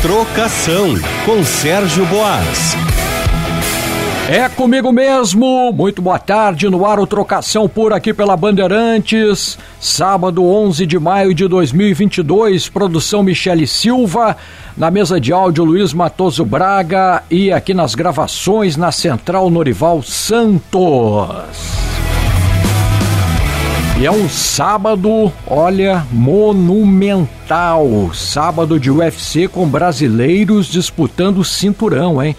Trocação com Sérgio Boas. É comigo mesmo. Muito boa tarde no ar o Trocação por aqui pela Bandeirantes. Sábado 11 de maio de 2022, produção Michele Silva, na mesa de áudio Luiz Matoso Braga e aqui nas gravações na Central Norival Santos. E é um sábado, olha, monumental. Sábado de UFC com brasileiros disputando o cinturão, hein?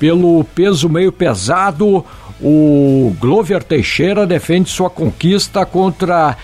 Pelo peso meio pesado, o Glover Teixeira defende sua conquista contra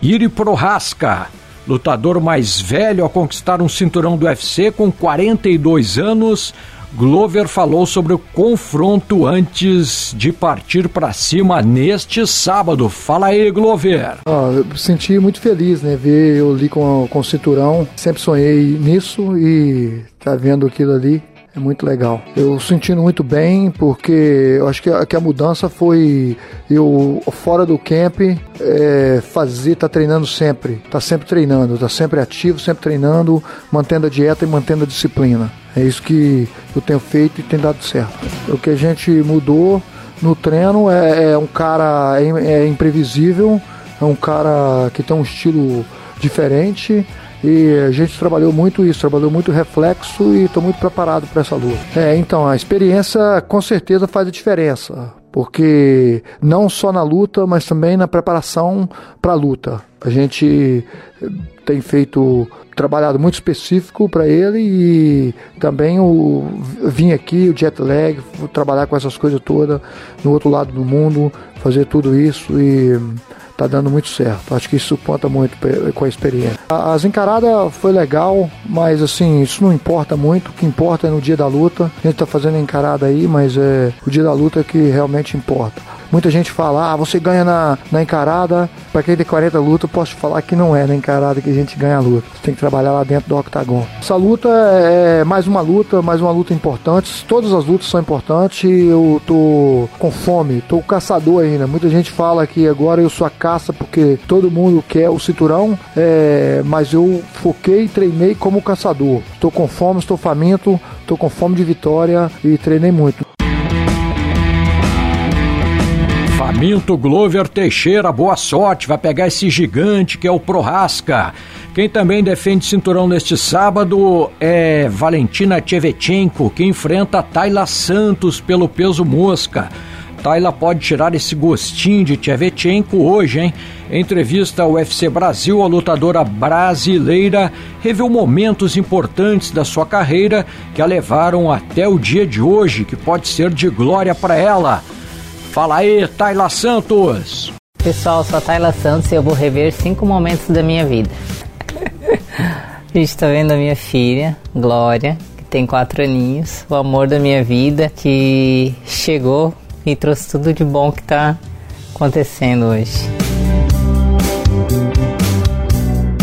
Iri Prohaska, lutador mais velho a conquistar um cinturão do UFC com 42 anos Glover falou sobre o confronto antes de partir para cima neste sábado. Fala aí, Glover. Ah, eu senti muito feliz, né? Ver eu ali com, com o cinturão. Sempre sonhei nisso e tá vendo aquilo ali é muito legal. Eu sentindo muito bem, porque eu acho que a, que a mudança foi eu fora do camp é, fazer, tá treinando sempre, tá sempre treinando, tá sempre ativo, sempre treinando, mantendo a dieta e mantendo a disciplina. É isso que eu tenho feito e tem dado certo. O que a gente mudou no treino é, é um cara é, é imprevisível, é um cara que tem um estilo diferente e a gente trabalhou muito isso, trabalhou muito reflexo e estou muito preparado para essa luta. É, então, a experiência com certeza faz a diferença, porque não só na luta, mas também na preparação para a luta. A gente tem feito trabalhado muito específico para ele e também o vim aqui o jet lag, trabalhar com essas coisas todas no outro lado do mundo, fazer tudo isso e tá dando muito certo. Acho que isso conta muito com a experiência. As encaradas foi legal, mas assim, isso não importa muito. O que importa é no dia da luta. A gente tá fazendo encarada aí, mas é o dia da luta que realmente importa. Muita gente fala, ah, você ganha na, na encarada. Para quem tem 40 lutas, eu posso falar que não é na encarada que a gente ganha a luta. Você tem que trabalhar lá dentro do octagon. Essa luta é, é mais uma luta, mais uma luta importante. Todas as lutas são importantes. Eu tô com fome, tô caçador ainda. Muita gente fala que agora eu sou a caça porque todo mundo quer o cinturão, é, mas eu foquei e treinei como caçador. Estou com fome, estou faminto, estou com fome de vitória e treinei muito. Minto Glover Teixeira, boa sorte, vai pegar esse gigante que é o Prorasca. Quem também defende cinturão neste sábado é Valentina Tchevetchenko, que enfrenta Tayla Santos pelo peso mosca. Tayla pode tirar esse gostinho de Tchevetchenko hoje, hein? Entrevista ao UFC Brasil, a lutadora brasileira revelou momentos importantes da sua carreira que a levaram até o dia de hoje, que pode ser de glória para ela. Fala aí, Tayla Santos! Pessoal, sou a Tayla Santos e eu vou rever cinco momentos da minha vida. a gente tá vendo a minha filha, Glória, que tem quatro aninhos, o amor da minha vida, que chegou e trouxe tudo de bom que tá acontecendo hoje.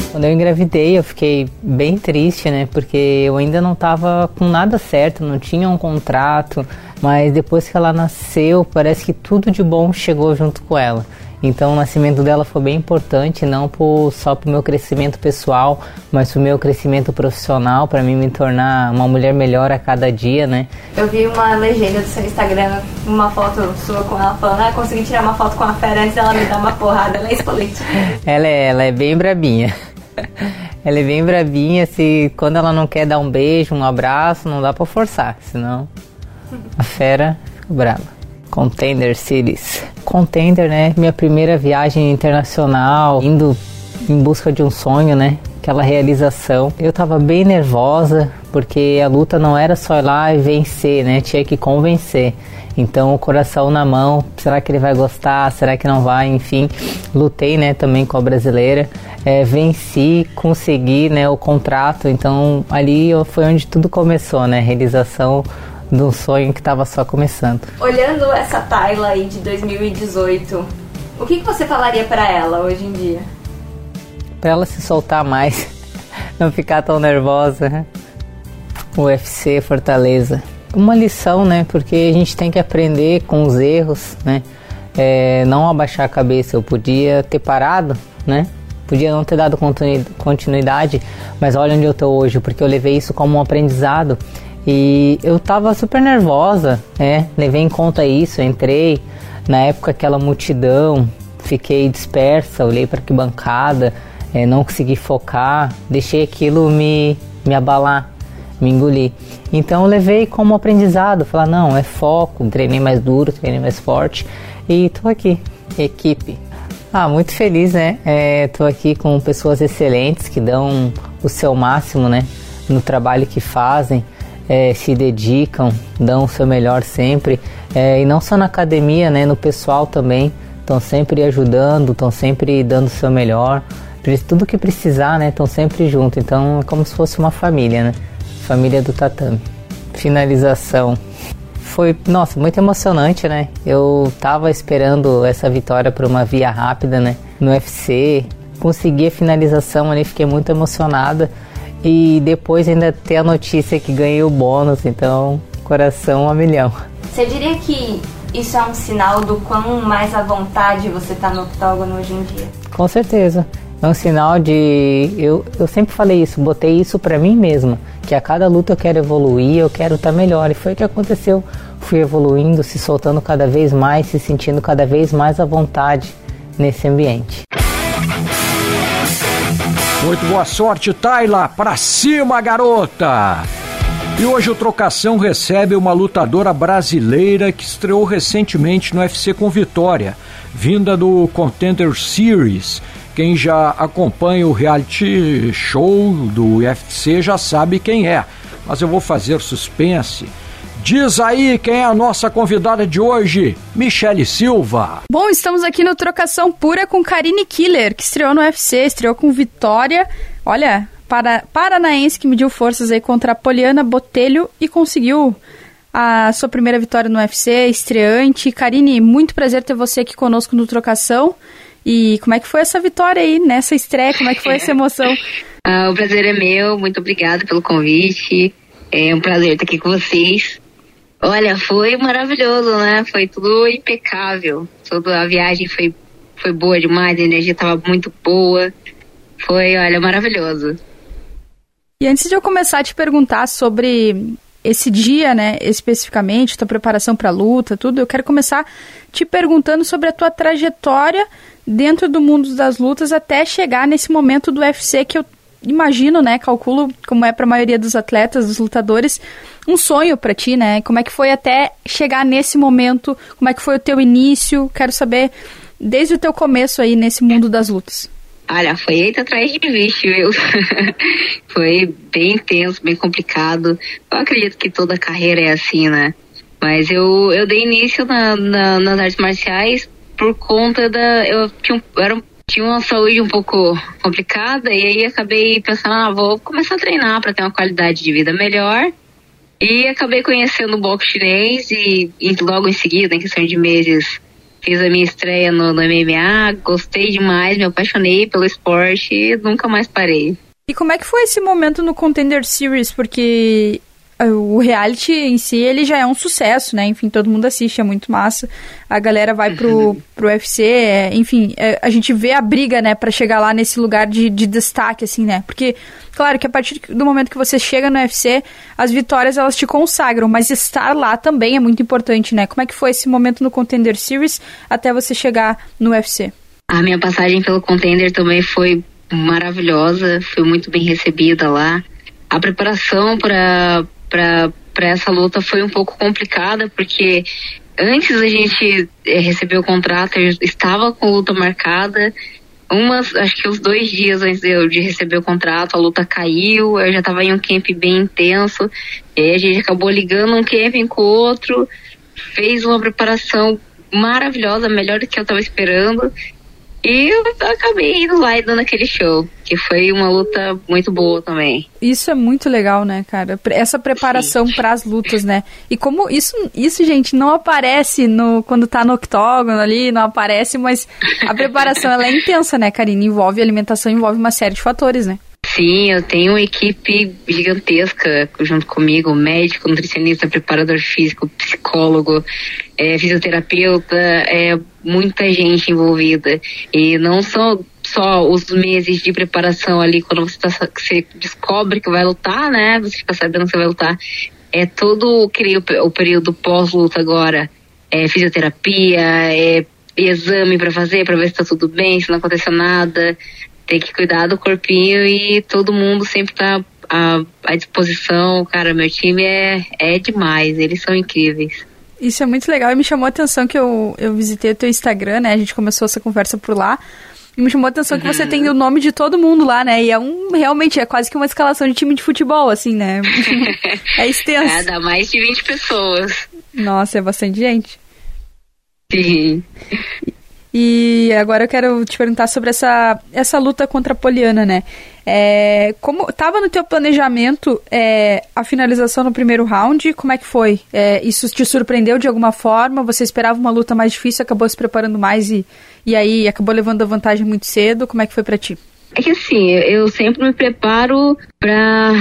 Quando eu engravidei, eu fiquei bem triste, né? Porque eu ainda não tava com nada certo, não tinha um contrato, mas depois que ela nasceu, parece que tudo de bom chegou junto com ela. Então o nascimento dela foi bem importante, não por, só para o meu crescimento pessoal, mas para o meu crescimento profissional, para mim me tornar uma mulher melhor a cada dia, né? Eu vi uma legenda do seu Instagram, uma foto sua com ela falando, ah, consegui tirar uma foto com a fera antes dela me dar uma porrada, ela é expoente. Ela é, ela é bem brabinha. ela é bem brabinha, se quando ela não quer dar um beijo, um abraço, não dá para forçar, senão a fera fica brava. Contender Cities. Contender, né? Minha primeira viagem internacional, indo em busca de um sonho, né? Aquela realização. Eu tava bem nervosa, porque a luta não era só ir lá e vencer, né? Tinha que convencer. Então, o coração na mão, será que ele vai gostar? Será que não vai? Enfim, lutei, né, também com a brasileira, é, venci, consegui, né, o contrato. Então, ali foi onde tudo começou, né? Realização de um sonho que estava só começando. Olhando essa Tayla aí de 2018, o que, que você falaria para ela hoje em dia? Para ela se soltar mais, não ficar tão nervosa. UFC Fortaleza. uma lição, né? Porque a gente tem que aprender com os erros, né? É, não abaixar a cabeça. Eu podia ter parado, né? Podia não ter dado continuidade, mas olha onde eu tô hoje, porque eu levei isso como um aprendizado. E eu tava super nervosa, né? Levei em conta isso, entrei na época aquela multidão, fiquei dispersa, olhei para que bancada, é, não consegui focar, deixei aquilo me, me abalar, me engolir. Então eu levei como aprendizado, falar, não, é foco, treinei mais duro, treinei mais forte e tô aqui, equipe. Ah, muito feliz, né? É, tô aqui com pessoas excelentes que dão o seu máximo, né? No trabalho que fazem, é, se dedicam, dão o seu melhor sempre. É, e não só na academia, né? No pessoal também. Estão sempre ajudando, estão sempre dando o seu melhor. Tudo que precisar, né? Estão sempre junto. Então é como se fosse uma família, né? Família do tatame. Finalização. Foi, nossa, muito emocionante, né? Eu tava esperando essa vitória por uma via rápida, né? No UFC. Consegui a finalização ali, fiquei muito emocionada. E depois ainda ter a notícia que ganhei o bônus, então coração a milhão. Você diria que isso é um sinal do quão mais à vontade você tá no octógono hoje em dia? Com certeza é um sinal de. Eu, eu sempre falei isso, botei isso para mim mesma, que a cada luta eu quero evoluir, eu quero estar tá melhor. E foi o que aconteceu. Fui evoluindo, se soltando cada vez mais, se sentindo cada vez mais à vontade nesse ambiente. Muito boa sorte, Tayla! Pra cima, garota! E hoje o Trocação recebe uma lutadora brasileira que estreou recentemente no UFC com vitória, vinda do Contender Series quem já acompanha o reality show do UFC já sabe quem é, mas eu vou fazer suspense. Diz aí quem é a nossa convidada de hoje, Michele Silva. Bom, estamos aqui no Trocação Pura com Karine Killer, que estreou no UFC, estreou com vitória. Olha, para, paranaense que mediu forças aí contra a Poliana Botelho e conseguiu a sua primeira vitória no UFC, estreante. Karine, muito prazer ter você aqui conosco no Trocação. E como é que foi essa vitória aí, nessa estreia? Como é que foi essa emoção? ah, o prazer é meu, muito obrigada pelo convite. É um prazer estar aqui com vocês. Olha, foi maravilhoso, né? Foi tudo impecável. Toda a viagem foi, foi boa demais, a energia estava muito boa. Foi, olha, maravilhoso. E antes de eu começar a te perguntar sobre esse dia, né, especificamente, tua preparação para a luta, tudo, eu quero começar te perguntando sobre a tua trajetória dentro do mundo das lutas até chegar nesse momento do UFC que eu imagino, né, calculo como é para a maioria dos atletas, dos lutadores, um sonho para ti, né? Como é que foi até chegar nesse momento? Como é que foi o teu início? Quero saber desde o teu começo aí nesse mundo das lutas. Olha, foi eita atrás de bicho, viu? foi bem intenso, bem complicado. Eu acredito que toda carreira é assim, né? Mas eu, eu dei início na, na, nas artes marciais por conta da. Eu tinha, eu era, tinha uma saúde um pouco complicada e aí acabei pensando, ah, vou começar a treinar para ter uma qualidade de vida melhor. E acabei conhecendo o boxe chinês e, e, logo em seguida, em questão de meses, fiz a minha estreia no, no MMA, gostei demais, me apaixonei pelo esporte e nunca mais parei. E como é que foi esse momento no Contender Series? Porque o reality em si, ele já é um sucesso, né? Enfim, todo mundo assiste, é muito massa. A galera vai pro, uhum. pro UFC, é, enfim, é, a gente vê a briga, né, para chegar lá nesse lugar de, de destaque, assim, né? Porque, claro que a partir do momento que você chega no UFC, as vitórias elas te consagram, mas estar lá também é muito importante, né? Como é que foi esse momento no Contender Series até você chegar no UFC? A minha passagem pelo Contender também foi maravilhosa, fui muito bem recebida lá. A preparação para para essa luta foi um pouco complicada, porque antes da gente é, receber o contrato, eu estava com luta marcada. Umas, acho que uns dois dias antes de, eu, de receber o contrato, a luta caiu, eu já estava em um camp bem intenso, e a gente acabou ligando um camping com o outro, fez uma preparação maravilhosa, melhor do que eu estava esperando, e eu acabei indo lá e dando aquele show, que foi uma luta muito boa também. Isso é muito legal, né, cara? Essa preparação para as lutas, né? E como isso, isso, gente, não aparece no quando tá no octógono ali, não aparece, mas a preparação ela é intensa, né, Karine? Envolve alimentação, envolve uma série de fatores, né? Sim, eu tenho uma equipe gigantesca junto comigo, médico, nutricionista, preparador físico, psicólogo, é, fisioterapeuta, é muita gente envolvida. E não são só os meses de preparação ali, quando você, tá, você descobre que vai lutar, né? Você fica sabendo que você vai lutar. É todo o, o período pós-luta agora. É fisioterapia, é exame para fazer, para ver se tá tudo bem, se não aconteceu nada tem que cuidar do corpinho e todo mundo sempre tá à, à disposição. Cara, meu time é, é demais, eles são incríveis. Isso é muito legal e me chamou a atenção que eu, eu visitei o teu Instagram, né? A gente começou essa conversa por lá. E me chamou a atenção que você uhum. tem o nome de todo mundo lá, né? E é um, realmente, é quase que uma escalação de time de futebol, assim, né? é extenso. É, dá mais de 20 pessoas. Nossa, é bastante gente. Sim. E agora eu quero te perguntar sobre essa, essa luta contra a Poliana, né? É, como estava no teu planejamento é, a finalização no primeiro round? Como é que foi? É, isso te surpreendeu de alguma forma? Você esperava uma luta mais difícil, acabou se preparando mais e, e aí acabou levando a vantagem muito cedo? Como é que foi para ti? É que assim, eu sempre me preparo pra.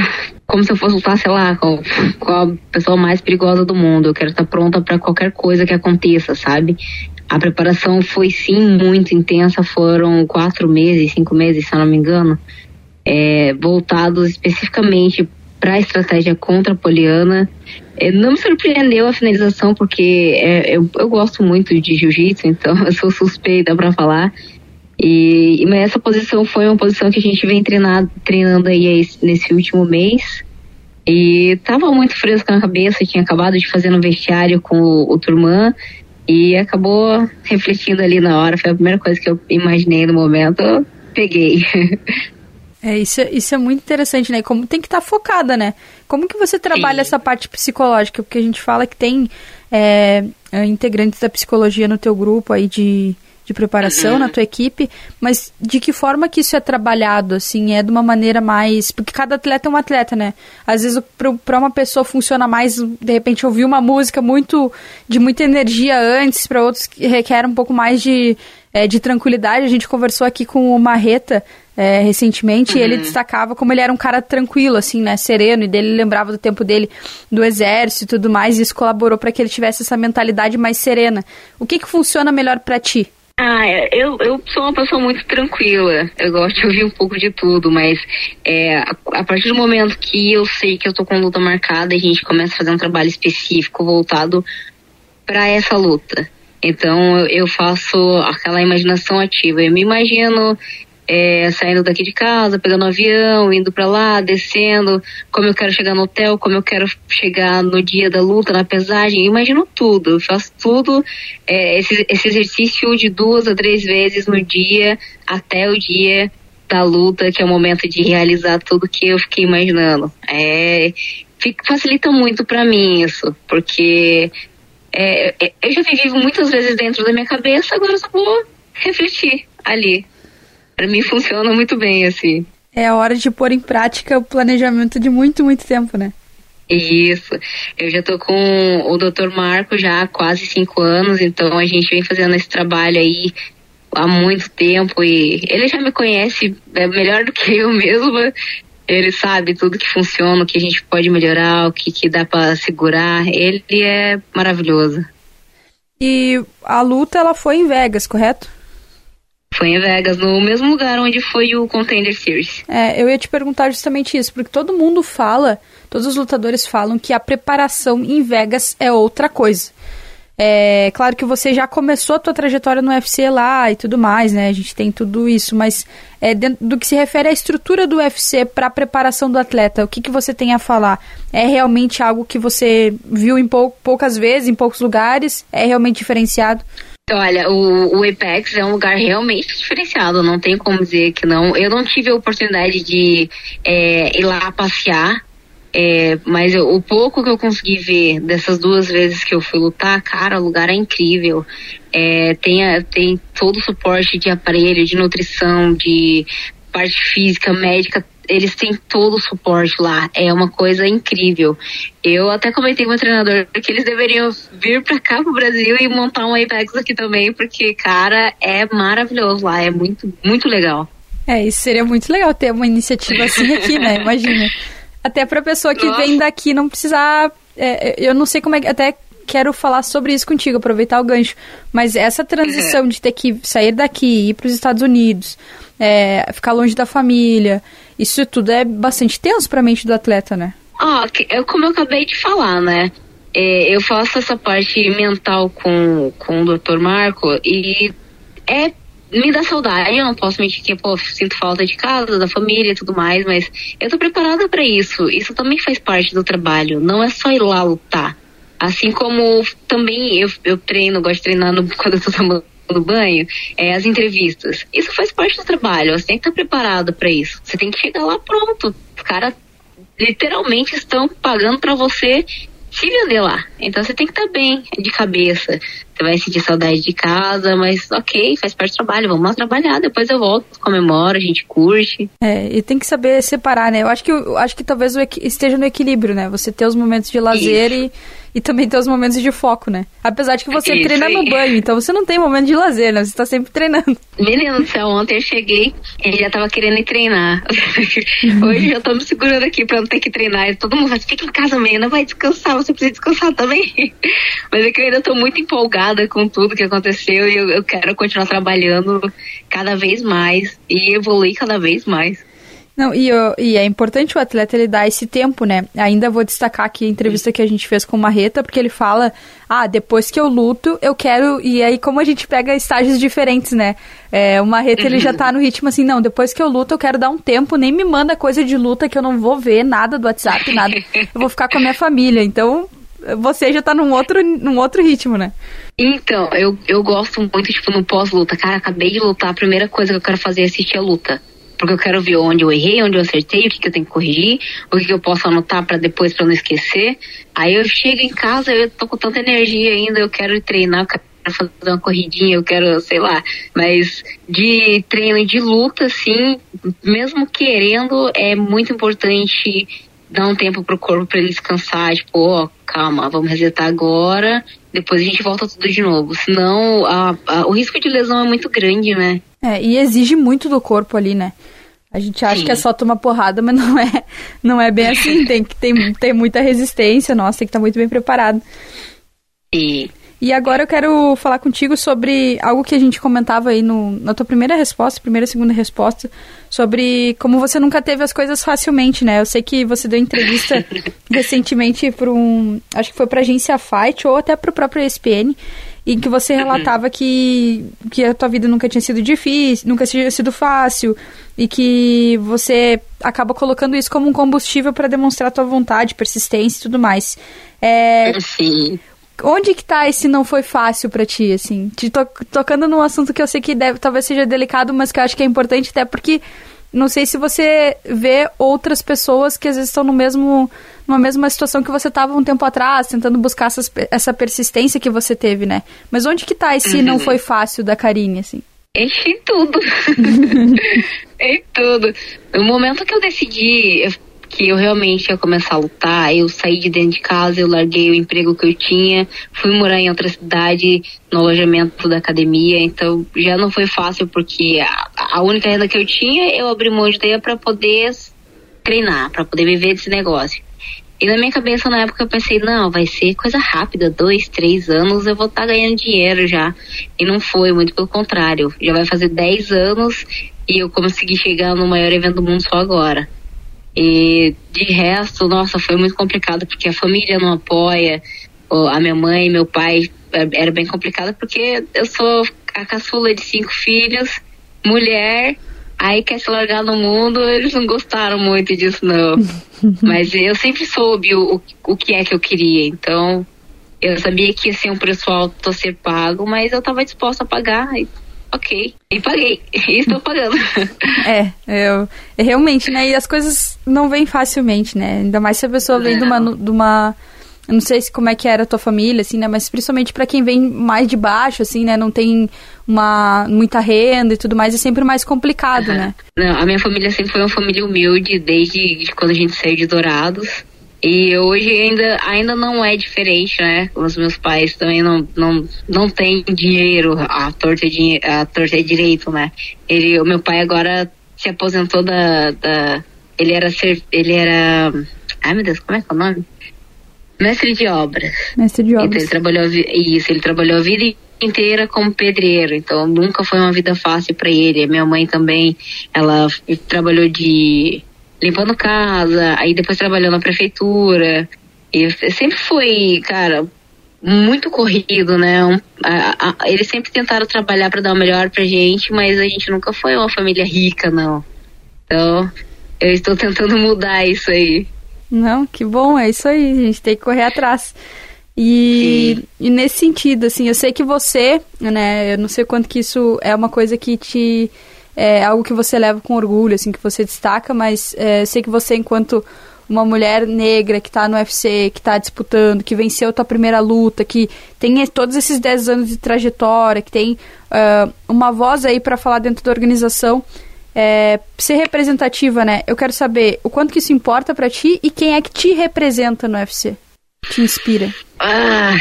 Como se eu fosse lutar, sei lá, com, com a pessoa mais perigosa do mundo. Eu quero estar pronta para qualquer coisa que aconteça, sabe? A preparação foi sim muito intensa, foram quatro meses, cinco meses, se eu não me engano, é, voltados especificamente para a estratégia contra a Poliana. É, não me surpreendeu a finalização, porque é, eu, eu, gosto muito de jiu-jitsu, então eu sou suspeita para falar. E, mas essa posição foi uma posição que a gente vem treinado, treinando aí nesse último mês. E tava muito fresco na cabeça, tinha acabado de fazer no vestiário com o, o Turman. E acabou refletindo ali na hora, foi a primeira coisa que eu imaginei no momento, eu peguei. É, isso, isso é muito interessante, né? Como tem que estar tá focada, né? Como que você trabalha Sim. essa parte psicológica? Porque a gente fala que tem é, integrantes da psicologia no teu grupo aí de, de preparação uhum. na tua equipe, mas de que forma que isso é trabalhado, assim, é de uma maneira mais... Porque cada atleta é um atleta, né? Às vezes para uma pessoa funciona mais, de repente, ouvir uma música muito de muita energia antes, para outros que requer um pouco mais de, é, de tranquilidade. A gente conversou aqui com o Marreta, é, recentemente, uhum. e ele uhum. destacava como ele era um cara tranquilo, assim, né, sereno, e dele lembrava do tempo dele do exército e tudo mais, e isso colaborou para que ele tivesse essa mentalidade mais serena. O que que funciona melhor para ti? Ah, é, eu, eu sou uma pessoa muito tranquila. Eu gosto de ouvir um pouco de tudo, mas é, a, partir do momento que eu sei que eu tô com luta marcada, a gente começa a fazer um trabalho específico voltado para essa luta. Então eu faço aquela imaginação ativa. Eu me imagino é, saindo daqui de casa, pegando um avião, indo para lá, descendo, como eu quero chegar no hotel, como eu quero chegar no dia da luta, na pesagem, eu imagino tudo, eu faço tudo, é, esse, esse exercício de duas a três vezes no dia, até o dia da luta, que é o momento de realizar tudo que eu fiquei imaginando. É, fica, facilita muito para mim isso, porque é, é, eu já vivi muitas vezes dentro da minha cabeça, agora eu só vou refletir ali para mim funciona muito bem, assim. É a hora de pôr em prática o planejamento de muito, muito tempo, né? Isso. Eu já tô com o Dr. Marco já há quase cinco anos, então a gente vem fazendo esse trabalho aí há muito tempo e ele já me conhece é melhor do que eu mesma. Ele sabe tudo que funciona, o que a gente pode melhorar, o que, que dá para segurar. Ele é maravilhoso. E a luta ela foi em Vegas, correto? Foi em Vegas, no mesmo lugar onde foi o Contender Series. É, eu ia te perguntar justamente isso, porque todo mundo fala, todos os lutadores falam que a preparação em Vegas é outra coisa. É claro que você já começou a tua trajetória no UFC lá e tudo mais, né? A gente tem tudo isso, mas é, dentro do que se refere à estrutura do UFC para a preparação do atleta, o que, que você tem a falar? É realmente algo que você viu em pou, poucas vezes, em poucos lugares? É realmente diferenciado? Olha, o, o Apex é um lugar realmente diferenciado, não tem como dizer que não. Eu não tive a oportunidade de é, ir lá passear, é, mas eu, o pouco que eu consegui ver dessas duas vezes que eu fui lutar, cara, o lugar é incrível. É, tem, tem todo o suporte de aparelho, de nutrição, de parte física, médica, eles têm todo o suporte lá. É uma coisa incrível. Eu até comentei com o treinador que eles deveriam vir para cá pro Brasil e montar um Apex aqui também, porque, cara, é maravilhoso lá. É muito, muito legal. É, isso seria muito legal ter uma iniciativa assim aqui, né? Imagina. Até pra pessoa que Nossa. vem daqui não precisar. É, eu não sei como é que. Até quero falar sobre isso contigo, aproveitar o gancho. Mas essa transição de ter que sair daqui, ir para os Estados Unidos, é, ficar longe da família, isso tudo é bastante tenso para a mente do atleta, né? Ah, oh, como eu acabei de falar, né? É, eu faço essa parte mental com, com o Dr. Marco e é me dá saudade, eu não posso mentir que, pô, sinto falta de casa, da família e tudo mais, mas eu tô preparada para isso. Isso também faz parte do trabalho, não é só ir lá lutar. Assim como também eu, eu treino, gosto de treinar no, quando eu tô tomando banho, é, as entrevistas. Isso faz parte do trabalho, você tem que estar preparado para isso. Você tem que chegar lá pronto. Os caras literalmente estão pagando para você se vender lá. Então você tem que estar bem de cabeça. Você vai sentir saudade de casa, mas ok, faz parte do trabalho, vamos lá trabalhar, depois eu volto, comemoro, a gente curte. É, e tem que saber separar, né? Eu acho que, eu acho que talvez esteja no equilíbrio, né? Você ter os momentos de lazer Isso. e e também ter os momentos de foco, né? Apesar de que você Isso treina aí. no banho, então você não tem momento de lazer, né? Você tá sempre treinando. Menino do céu, ontem eu cheguei, ele já tava querendo ir treinar. Hoje eu tô me segurando aqui pra não ter que treinar. E todo mundo fala, fica em casa não vai descansar, você precisa descansar também. Mas é que eu ainda tô muito empolgada com tudo que aconteceu e eu, eu quero continuar trabalhando cada vez mais e evoluir cada vez mais. Não, e, e, é importante o atleta ele dar esse tempo, né? Ainda vou destacar aqui a entrevista que a gente fez com o Marreta, porque ele fala, ah, depois que eu luto, eu quero. E aí, como a gente pega estágios diferentes, né? É, o Marreta ele já tá no ritmo assim, não, depois que eu luto, eu quero dar um tempo, nem me manda coisa de luta que eu não vou ver nada do WhatsApp, nada. Eu vou ficar com a minha família. Então, você já tá num outro, num outro ritmo, né? Então, eu, eu gosto muito, tipo, no pós-luta. Cara, acabei de lutar, a primeira coisa que eu quero fazer é assistir a luta porque eu quero ver onde eu errei, onde eu acertei, o que, que eu tenho que corrigir, o que, que eu posso anotar para depois para não esquecer. Aí eu chego em casa, eu tô com tanta energia ainda, eu quero treinar, eu quero fazer uma corridinha, eu quero, sei lá, mas de treino e de luta, assim, mesmo querendo, é muito importante dar um tempo pro corpo para ele descansar, tipo, ó, oh, calma, vamos resetar agora, depois a gente volta tudo de novo. Senão, a, a, o risco de lesão é muito grande, né? É, e exige muito do corpo ali, né? A gente acha Sim. que é só tomar porrada, mas não é, não é bem assim. tem que ter, ter muita resistência, nossa, tem que estar muito bem preparado. Sim. E agora eu quero falar contigo sobre algo que a gente comentava aí no, na tua primeira resposta, primeira e segunda resposta, sobre como você nunca teve as coisas facilmente, né? Eu sei que você deu entrevista recentemente para um. Acho que foi para a agência Fight ou até para o próprio ESPN, em que você uhum. relatava que, que a tua vida nunca tinha sido difícil, nunca tinha sido fácil, e que você acaba colocando isso como um combustível para demonstrar a tua vontade, persistência e tudo mais. É, Sim. Onde que tá esse não foi fácil para ti, assim? Te to tocando num assunto que eu sei que deve, talvez seja delicado, mas que eu acho que é importante até porque não sei se você vê outras pessoas que às vezes estão no mesmo numa mesma situação que você estava um tempo atrás, tentando buscar essas, essa persistência que você teve, né? Mas onde que tá esse uhum. não foi fácil da Karine, assim? Em tudo. em tudo. No momento que eu decidi que eu realmente ia começar a lutar, eu saí de dentro de casa, eu larguei o emprego que eu tinha, fui morar em outra cidade, no alojamento da academia, então já não foi fácil porque a, a única renda que eu tinha, eu abri mão de ideia para poder treinar, para poder viver desse negócio. E na minha cabeça na época eu pensei, não, vai ser coisa rápida, dois, três anos eu vou estar tá ganhando dinheiro já. E não foi, muito pelo contrário. Já vai fazer dez anos e eu consegui chegar no maior evento do mundo só agora. E de resto, nossa, foi muito complicado porque a família não apoia, a minha mãe, meu pai, é, era bem complicado porque eu sou a caçula de cinco filhos, mulher, aí quer se largar no mundo, eles não gostaram muito disso, não. Mas eu sempre soube o, o que é que eu queria, então eu sabia que ia ser um preço alto a ser pago, mas eu estava disposta a pagar. E ok. E paguei. E estou pagando. é, eu, é realmente, né? E as coisas não vêm facilmente, né? Ainda mais se a pessoa vem de uma, de uma. Eu não sei se como é que era a tua família, assim, né? Mas principalmente para quem vem mais de baixo, assim, né? Não tem uma muita renda e tudo mais, é sempre mais complicado, uhum. né? Não, a minha família sempre foi uma família humilde desde quando a gente saiu de Dourados. E hoje ainda, ainda não é diferente, né? Os meus pais também não, não, não têm dinheiro, a torta é, a torta é direito, né? Ele, o meu pai agora se aposentou da, da ele era ser, ele era, ai meu Deus, como é que é o nome? Mestre de obras. Mestre de obras. Então, ele trabalhou isso, ele trabalhou a vida inteira como pedreiro, então nunca foi uma vida fácil para ele. Minha mãe também, ela trabalhou de limpando casa, aí depois trabalhou na prefeitura. E sempre foi, cara, muito corrido, né? Um- a- a- eles sempre tentaram trabalhar para dar o melhor pra gente, mas a gente nunca foi uma família rica, não. Então, eu estou tentando mudar isso aí. Não, que bom, é isso aí, a gente tem que correr atrás. E, e nesse sentido, assim, eu sei que você, né, eu não sei quanto que isso é uma coisa que te. É algo que você leva com orgulho, assim, que você destaca, mas é, sei que você, enquanto uma mulher negra que tá no UFC, que tá disputando, que venceu a tua primeira luta, que tem todos esses 10 anos de trajetória, que tem ah, uma voz aí para falar dentro da organização, é, ser representativa, né? Eu quero saber o quanto que isso importa pra ti e quem é que te representa no UFC, te inspira. Ah,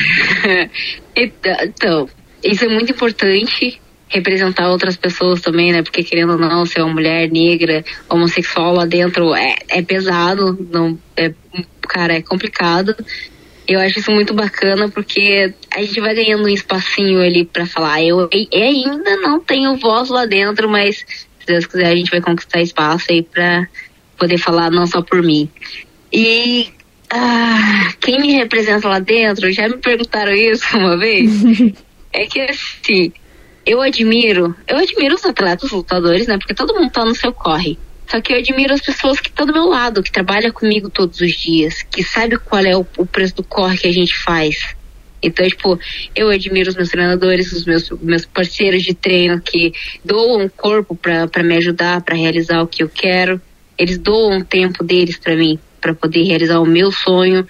então, isso é muito importante representar outras pessoas também, né? Porque querendo ou não, ser uma mulher negra, homossexual lá dentro é, é pesado, não é, cara, é complicado. Eu acho isso muito bacana porque a gente vai ganhando um espacinho ali pra falar. Eu, eu ainda não tenho voz lá dentro, mas se Deus quiser a gente vai conquistar espaço aí pra poder falar não só por mim. E ah, quem me representa lá dentro, já me perguntaram isso uma vez. é que assim, eu admiro, eu admiro os atletas lutadores, né? Porque todo mundo tá no seu corre. Só que eu admiro as pessoas que estão do meu lado, que trabalham comigo todos os dias, que sabe qual é o, o preço do corre que a gente faz. Então, tipo, eu admiro os meus treinadores, os meus, meus parceiros de treino que doam corpo para me ajudar, para realizar o que eu quero. Eles doam o tempo deles para mim, para poder realizar o meu sonho.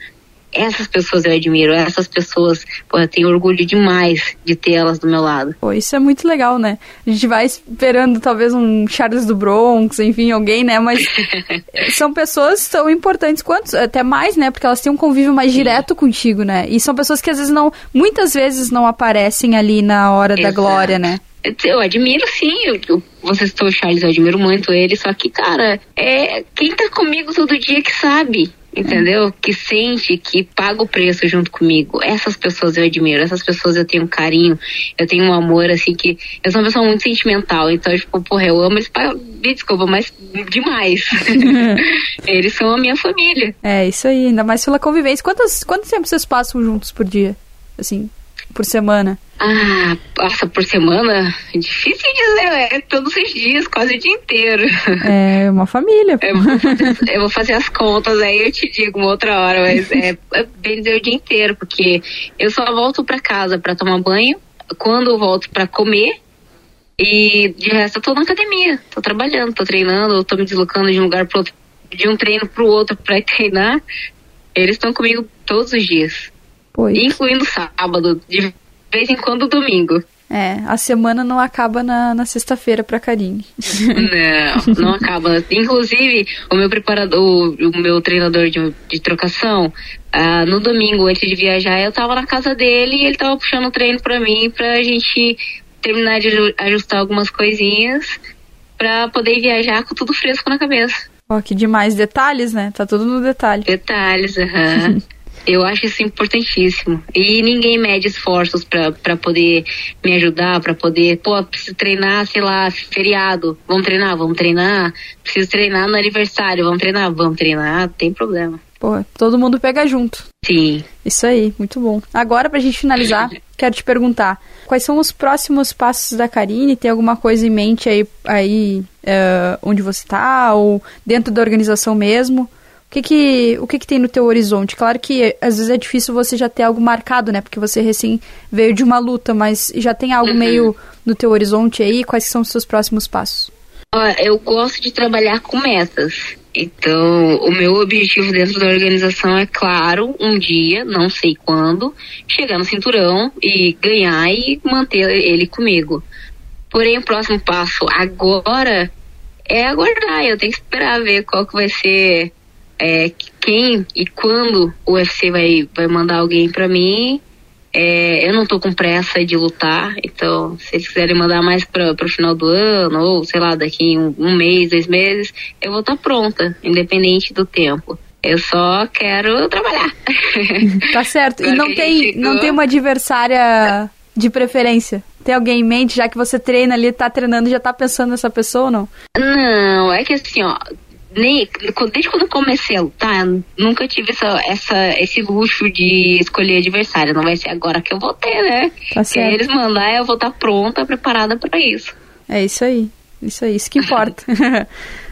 Essas pessoas eu admiro, essas pessoas, pô, eu tenho orgulho demais de ter elas do meu lado. Pô, isso é muito legal, né? A gente vai esperando talvez um Charles do Bronx, enfim, alguém, né? Mas são pessoas tão importantes quanto, até mais, né? Porque elas têm um convívio mais direto contigo, né? E são pessoas que às vezes não, muitas vezes não aparecem ali na hora da Exato. glória, né? Eu admiro sim, eu, eu, você citou o Charles, eu admiro muito ele, só que, cara, é quem tá comigo todo dia que sabe, entendeu? Que sente, que paga o preço junto comigo. Essas pessoas eu admiro, essas pessoas eu tenho um carinho, eu tenho um amor, assim, que eu sou uma pessoa muito sentimental, então, tipo, porra, eu amo eles, me desculpa, mas demais. eles são a minha família. É, isso aí, ainda mais pela convivência. Quantas, quanto tempo vocês passam juntos por dia? Assim, por semana? Ah, passa por semana? Difícil dizer, é todos os dias, quase o dia inteiro. É uma família. Eu vou, fazer, eu vou fazer as contas, aí eu te digo uma outra hora, mas é, é bem dizer o dia inteiro, porque eu só volto pra casa pra tomar banho, quando eu volto pra comer, e de resto eu tô na academia, tô trabalhando, tô treinando, tô me deslocando de um lugar pro outro, de um treino pro outro ir treinar. Eles estão comigo todos os dias, Pois. incluindo sábado, de vez em quando domingo. É, a semana não acaba na, na sexta-feira pra Karine. Não, não acaba. Inclusive, o meu preparador, o meu treinador de, de trocação, ah, no domingo, antes de viajar, eu tava na casa dele e ele tava puxando o treino pra mim pra gente terminar de aju- ajustar algumas coisinhas pra poder viajar com tudo fresco na cabeça. Ó, que demais detalhes, né? Tá tudo no detalhe. Detalhes, aham. Eu acho isso importantíssimo. E ninguém mede esforços pra pra poder me ajudar, pra poder, pô, preciso treinar, sei lá, feriado. Vamos treinar? Vamos treinar. Preciso treinar no aniversário. Vamos treinar? Vamos treinar. Não tem problema. Pô, todo mundo pega junto. Sim. Isso aí, muito bom. Agora, pra gente finalizar, quero te perguntar: quais são os próximos passos da Karine? Tem alguma coisa em mente aí, aí eh, onde você tá? Ou dentro da organização mesmo? O que que, o que que tem no teu horizonte? Claro que às vezes é difícil você já ter algo marcado, né? Porque você recém veio de uma luta, mas já tem algo meio no teu horizonte aí? Quais são os seus próximos passos? Eu gosto de trabalhar com metas. Então, o meu objetivo dentro da organização é, claro, um dia, não sei quando, chegar no cinturão e ganhar e manter ele comigo. Porém, o próximo passo agora é aguardar. Eu tenho que esperar ver qual que vai ser, é, quem e quando o UFC vai, vai mandar alguém pra mim. É, eu não tô com pressa de lutar, então se eles quiserem mandar mais para o final do ano, ou sei lá, daqui um, um mês, dois meses, eu vou estar tá pronta, independente do tempo. Eu só quero trabalhar. Tá certo. e não tem, chegou... não tem uma adversária de preferência? Tem alguém em mente, já que você treina ali, tá treinando, já tá pensando nessa pessoa ou não? Não, é que assim, ó, nem, desde quando eu comecei a lutar, nunca tive essa, essa, esse luxo de escolher adversário. Não vai ser agora que eu vou ter, né? Tá Se eles mandar, eu vou estar pronta, preparada para isso. É isso aí. Isso aí, isso que importa.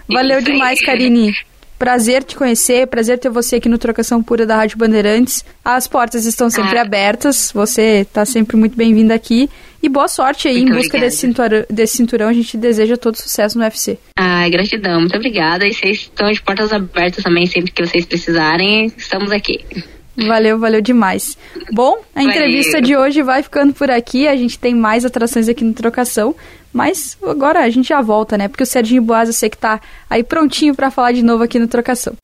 Valeu demais, Karine. Prazer te conhecer, prazer ter você aqui no Trocação Pura da Rádio Bandeirantes. As portas estão sempre ah. abertas, você está sempre muito bem-vindo aqui. E boa sorte aí muito em busca desse cinturão, desse cinturão. A gente deseja todo sucesso no UFC. Ah, gratidão, muito obrigada. E vocês estão de portas abertas também, sempre que vocês precisarem, estamos aqui. Valeu, valeu demais. Bom, a valeu. entrevista de hoje vai ficando por aqui. A gente tem mais atrações aqui no Trocação. Mas agora a gente já volta, né? Porque o Serginho Boas eu sei que tá aí prontinho para falar de novo aqui no Trocação.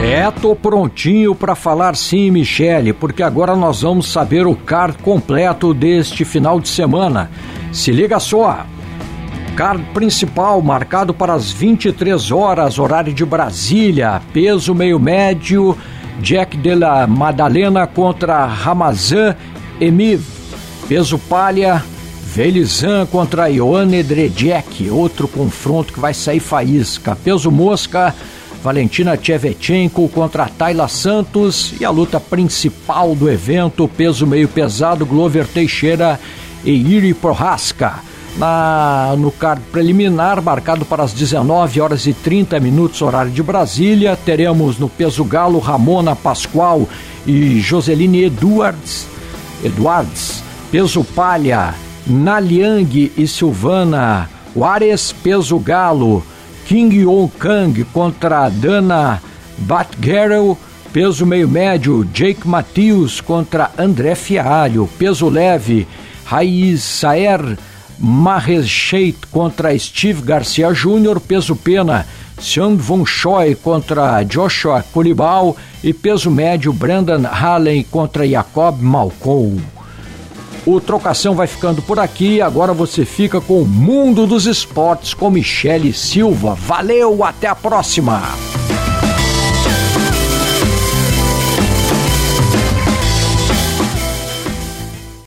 É, tô prontinho para falar sim, Michele, porque agora nós vamos saber o card completo deste final de semana. Se liga só. Card principal marcado para as 23 horas, horário de Brasília, peso meio médio, Jack de la Madalena contra Ramazan Emiv. Peso palha, Velizan contra Ioane Dredjek, outro confronto que vai sair faísca. Peso mosca, Valentina Tchevetchenko contra Tayla Santos e a luta principal do evento, peso meio pesado, Glover Teixeira e Iri Prohaska. Na, no card preliminar, marcado para as 19 horas e 30 minutos, horário de Brasília, teremos no peso galo Ramona Pascoal e Joseline Edwards. Edwards peso palha, Naliang e Silvana, Juarez peso galo, King Yong Kang contra Dana Batgerel, peso meio médio, Jake Matthews contra André Fialho, peso leve, Raiz Saer Marecheit contra Steve Garcia Jr., peso pena, Sean Von Choi contra Joshua Colibal e peso médio, Brandon Hallen contra Jacob Malcolm. O Trocação vai ficando por aqui. Agora você fica com o Mundo dos Esportes com Michele Silva. Valeu, até a próxima!